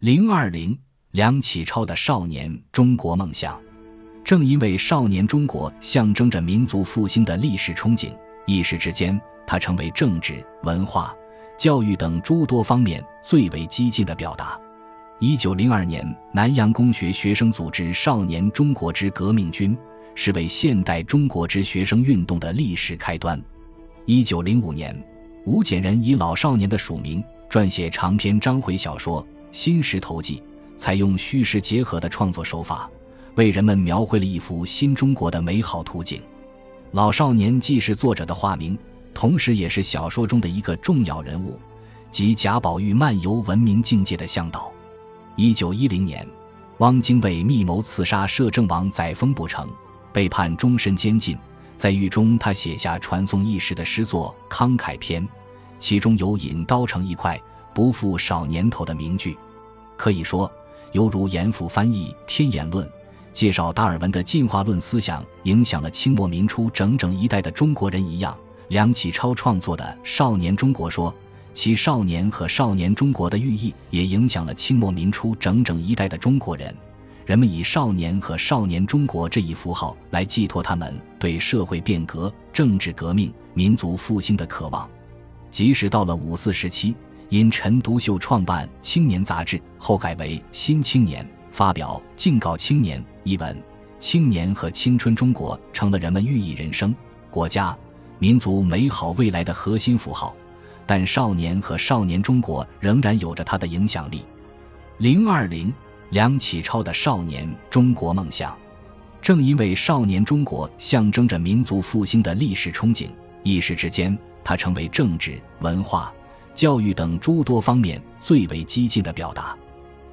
零二零梁启超的少年中国梦想，正因为少年中国象征着民族复兴的历史憧憬，一时之间，他成为政治、文化、教育等诸多方面最为激进的表达。一九零二年，南洋公学学生组织“少年中国之革命军”，是为现代中国之学生运动的历史开端。一九零五年，吴简人以老少年的署名撰写长篇章回小说。《新石头记》采用虚实结合的创作手法，为人们描绘了一幅新中国的美好图景。老少年既是作者的化名，同时也是小说中的一个重要人物，即贾宝玉漫游文明境界的向导。一九一零年，汪精卫密谋刺杀摄政王载沣不成，被判终身监禁。在狱中，他写下传颂一时的诗作《慷慨篇》，其中有引刀成一块。不负少年头的名句，可以说犹如严复翻译《天演论》，介绍达尔文的进化论思想影响了清末民初整整一代的中国人一样。梁启超创作的《少年中国说》，其少年和少年中国的寓意也影响了清末民初整整一代的中国人。人们以少年和少年中国这一符号来寄托他们对社会变革、政治革命、民族复兴的渴望。即使到了五四时期。因陈独秀创办《青年》杂志，后改为《新青年》，发表《敬告青年》一文，青年和青春中国成了人们寓意人生、国家、民族美好未来的核心符号。但少年和少年中国仍然有着它的影响力。零二零梁启超的少年中国梦想，正因为少年中国象征着民族复兴的历史憧憬，一时之间，他成为政治、文化。教育等诸多方面最为激进的表达。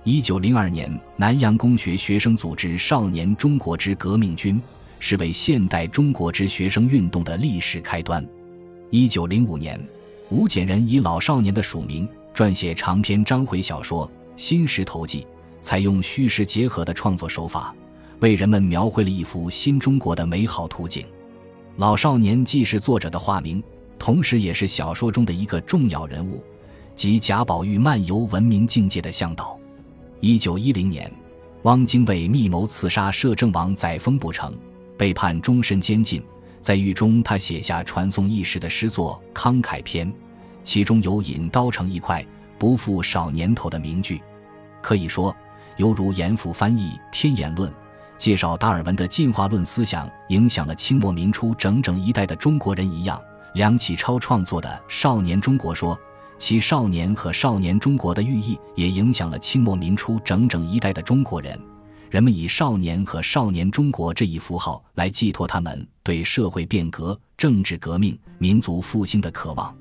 一九零二年，南洋公学学生组织“少年中国之革命军”，是为现代中国之学生运动的历史开端。一九零五年，吴简人以老少年的署名撰写长篇章回小说《新石头记》，采用虚实结合的创作手法，为人们描绘了一幅新中国的美好图景。老少年既是作者的化名。同时，也是小说中的一个重要人物，即贾宝玉漫游文明境界的向导。一九一零年，汪精卫密谋刺杀摄政王载沣不成，被判终身监禁。在狱中，他写下传颂一时的诗作《慷慨篇》，其中有引刀成一块，不负少年头的名句，可以说犹如严复翻译《天演论》。介绍达尔文的进化论思想影响了清末民初整整一代的中国人一样。梁启超创作的《少年中国说》，其少年和少年中国的寓意也影响了清末民初整整一代的中国人。人们以少年和少年中国这一符号来寄托他们对社会变革、政治革命、民族复兴的渴望。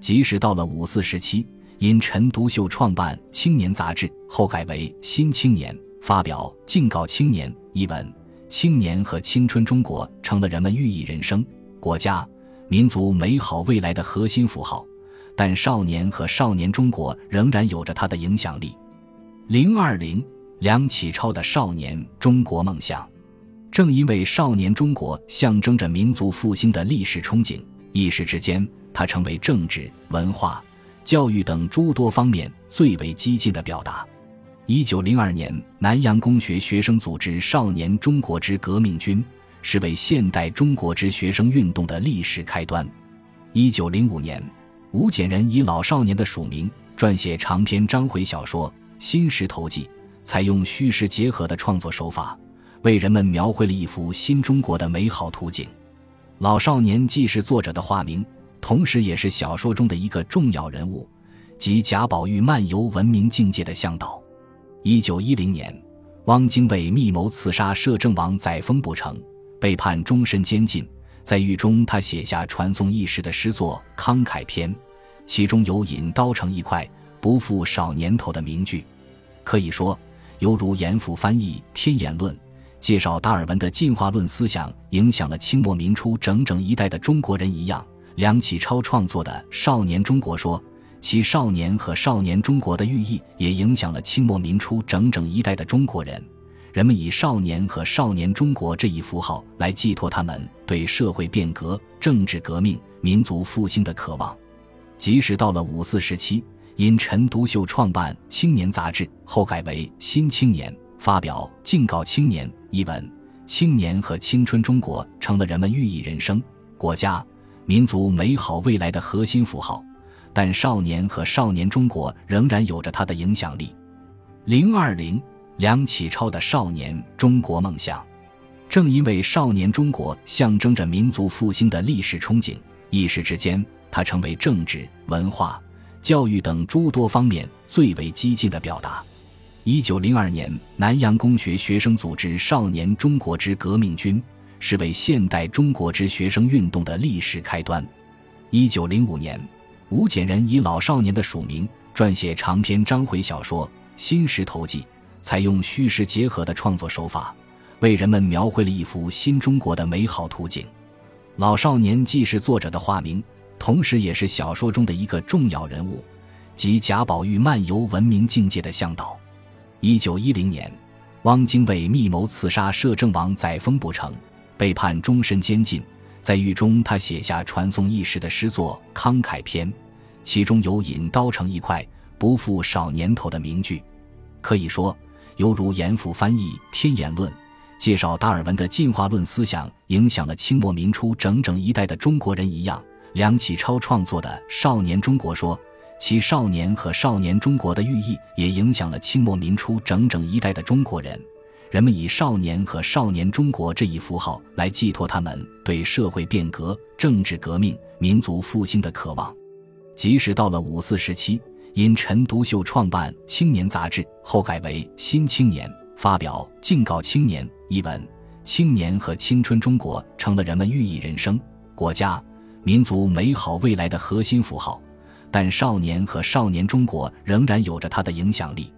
即使到了五四时期，因陈独秀创办《青年》杂志，后改为《新青年》，发表《敬告青年》一文，青年和青春中国成了人们寓意人生、国家。民族美好未来的核心符号，但少年和少年中国仍然有着它的影响力。零二零梁启超的少年中国梦想，正因为少年中国象征着民族复兴的历史憧憬，一时之间，他成为政治、文化、教育等诸多方面最为激进的表达。一九零二年，南洋公学学生组织“少年中国之革命军”。是为现代中国之学生运动的历史开端。一九零五年，吴简人以老少年的署名撰写长篇章回小说《新石头记》，采用虚实结合的创作手法，为人们描绘了一幅新中国的美好图景。老少年既是作者的化名，同时也是小说中的一个重要人物，即贾宝玉漫游文明境界的向导。一九一零年，汪精卫密谋刺杀摄政王载沣不成。被判终身监禁，在狱中，他写下传颂一时的诗作《慷慨篇》，其中有引刀成一块，不负少年头的名句，可以说犹如严复翻译《天演论》，介绍达尔文的进化论思想影响了清末民初整整一代的中国人一样。梁启超创作的《少年中国说》，其少年和少年中国的寓意也影响了清末民初整整一代的中国人。人们以少年和少年中国这一符号来寄托他们对社会变革、政治革命、民族复兴的渴望。即使到了五四时期，因陈独秀创办《青年》杂志，后改为《新青年》，发表《敬告青年》一文。青年和青春中国成了人们寓意人生、国家、民族美好未来的核心符号，但少年和少年中国仍然有着它的影响力。零二零，梁启超的《少年中国梦想》，正因为少年中国象征着民族复兴的历史憧憬，一时之间，它成为政治、文化、教育等诸多方面最为激进的表达。一九零二年，南洋公学学生组织“少年中国之革命军”，是为现代中国之学生运动的历史开端。一九零五年，吴简仁以老少年的署名撰写长篇章回小说《新石头记》，采用虚实结合的创作手法，为人们描绘了一幅新中国的美好图景。老少年既是作者的化名，同时也是小说中的一个重要人物，即贾宝玉漫游文明境界的向导。一九一零年，汪精卫密谋刺杀摄政王载沣不成，被判终身监禁。在狱中，他写下传颂一时的诗作《慷慨篇》，其中有“引刀成一快，不负少年头”的名句，可以说犹如严复翻译《天演论》，介绍达尔文的进化论思想影响了清末民初整整一代的中国人一样。梁启超创作的《少年中国说》。其少年和少年中国的寓意也影响了清末民初整整一代的中国人。人们以少年和少年中国这一符号来寄托他们对社会变革、政治革命、民族复兴的渴望。即使到了五四时期，因陈独秀创办《青年》杂志，后改为《新青年》，发表《敬告青年》一文，青年和青春中国成了人们寓意人生、国家、民族美好未来的核心符号。但少年和少年中国仍然有着它的影响力。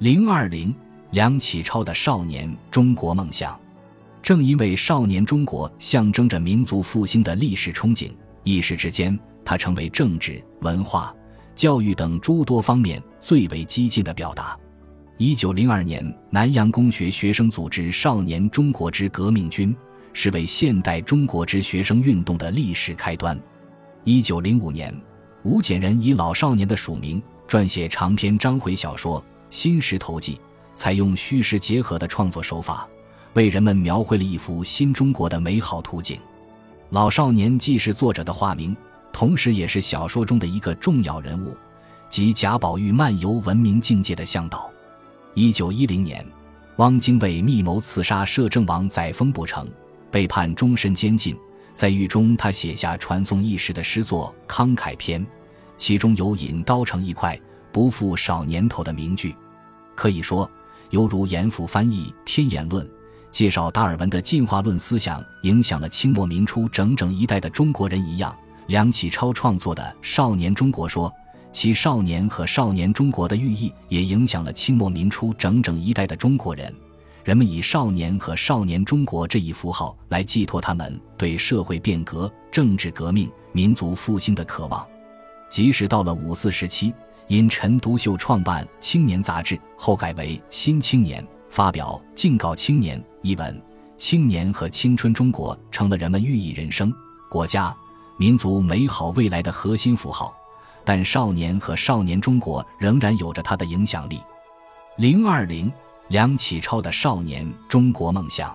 零二零，梁启超的《少年中国梦想》，正因为少年中国象征着民族复兴的历史憧憬，一时之间，它成为政治、文化、教育等诸多方面最为激进的表达。一九零二年，南洋公学学生组织“少年中国之革命军”，是为现代中国之学生运动的历史开端。一九零五年。吴俭仁以老少年的署名撰写长篇章回小说《新石头记》，采用虚实结合的创作手法，为人们描绘了一幅新中国的美好图景。老少年既是作者的化名，同时也是小说中的一个重要人物，即贾宝玉漫游文明境界的向导。一九一零年，汪精卫密谋刺杀摄政王载沣不成，被判终身监禁。在狱中，他写下传颂一时的诗作《慷慨篇》，其中有“引刀成一快，不负少年头”的名句，可以说犹如严复翻译《天演论》，介绍达尔文的进化论思想影响了清末民初整整一代的中国人一样。梁启超创作的《少年中国说》，其少年和少年中国的寓意也影响了清末民初整整一代的中国人。人们以少年和少年中国这一符号来寄托他们对社会变革、政治革命、民族复兴的渴望。即使到了五四时期，因陈独秀创办《青年》杂志，后改为《新青年》，发表《敬告青年》一文，青年和青春中国成了人们寓意人生、国家、民族美好未来的核心符号。但少年和少年中国仍然有着它的影响力。零二零。梁启超的《少年中国梦想》，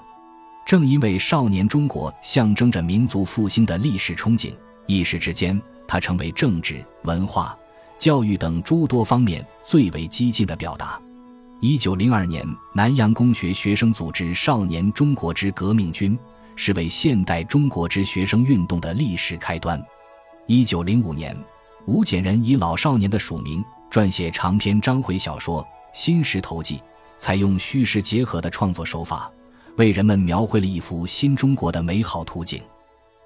正因为少年中国象征着民族复兴的历史憧憬，一时之间，它成为政治、文化、教育等诸多方面最为激进的表达。一九零二年，南洋公学学生组织“少年中国之革命军”，是为现代中国之学生运动的历史开端。一九零五年，吴简仁以老少年的署名撰写长篇章回小说《新石头记》。采用虚实结合的创作手法，为人们描绘了一幅新中国的美好图景。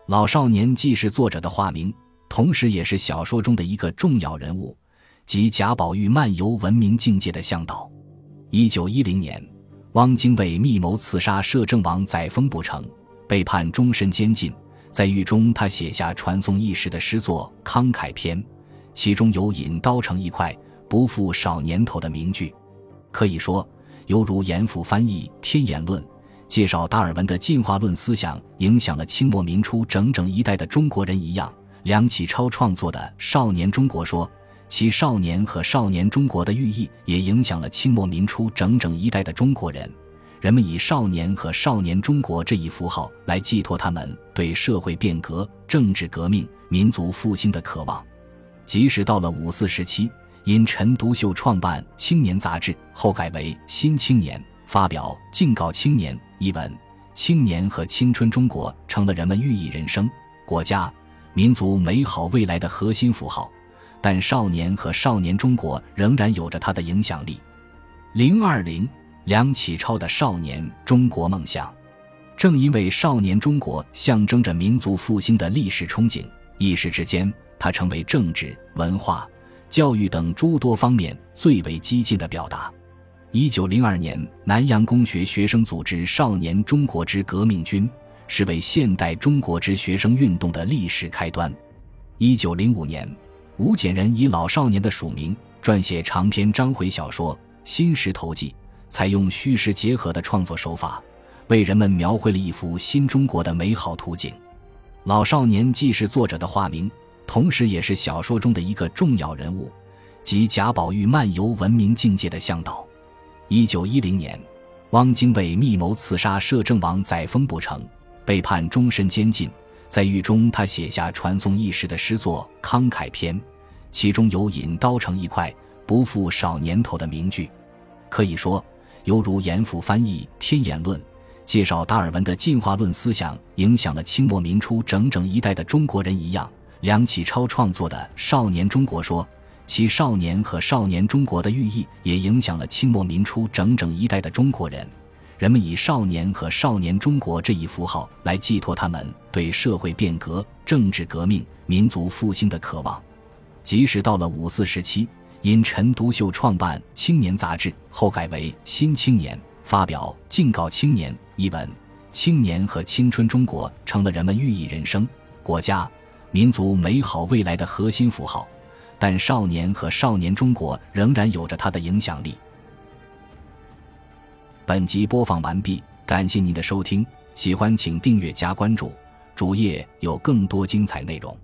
老少年既是作者的化名，同时也是小说中的一个重要人物，即贾宝玉漫游文明境界的向导。一九一零年，汪精卫密谋刺杀摄政王载沣不成，被判终身监禁。在狱中，他写下传颂一时的诗作《慷慨篇》，其中有“引刀成一快，不负少年头”的名句，可以说。犹如严复翻译《天演论》，介绍达尔文的进化论思想影响了清末民初整整一代的中国人一样。梁启超创作的《少年中国说》，其少年和少年中国的寓意也影响了清末民初整整一代的中国人。人们以少年和少年中国这一符号来寄托他们对社会变革、政治革命、民族复兴的渴望。即使到了五四时期，因陈独秀创办《青年》杂志，后改为《新青年》，发表《敬告青年》一文，青年和青春中国成了人们寓意人生、国家、民族美好未来的核心符号。但少年和少年中国仍然有着它的影响力。零二零，梁启超的少年中国梦想，正因为少年中国象征着民族复兴的历史憧憬，一时之间，它成为政治、文化、教育等诸多方面最为激进的表达。一九零二年，南洋公学学生组织“少年中国之革命军”，是为现代中国之学生运动的历史开端。一九零五年。吴简人以老少年的署名撰写长篇章回小说《新石头记》，采用虚实结合的创作手法，为人们描绘了一幅新中国的美好图景。老少年既是作者的化名，同时也是小说中的一个重要人物，即贾宝玉漫游文明境界的向导。一九一零年，汪精卫密谋刺杀摄政王载沣不成，被判终身监禁。在狱中，他写下传颂一时的诗作《慷慨篇》，其中有“引刀成一块，不负少年头”的名句，可以说犹如严复翻译《天演论》，介绍达尔文的进化论思想，影响了清末民初整整一代的中国人一样。梁启超创作的《少年中国说》，其少年和少年中国的寓意也影响了清末民初整整一代的中国人。人们以少年和少年中国这一符号来寄托他们对社会变革、政治革命、民族复兴的渴望。即使到了五四时期，因陈独秀创办《青年》杂志，后改为《新青年》，发表《敬告青年》一文，青年和青春中国成了人们寓意人生、国家、民族美好未来的核心符号。但少年和少年中国仍然有着它的影响力。本集播放完毕，感谢您的收听，喜欢请订阅加关注，主页有更多精彩内容。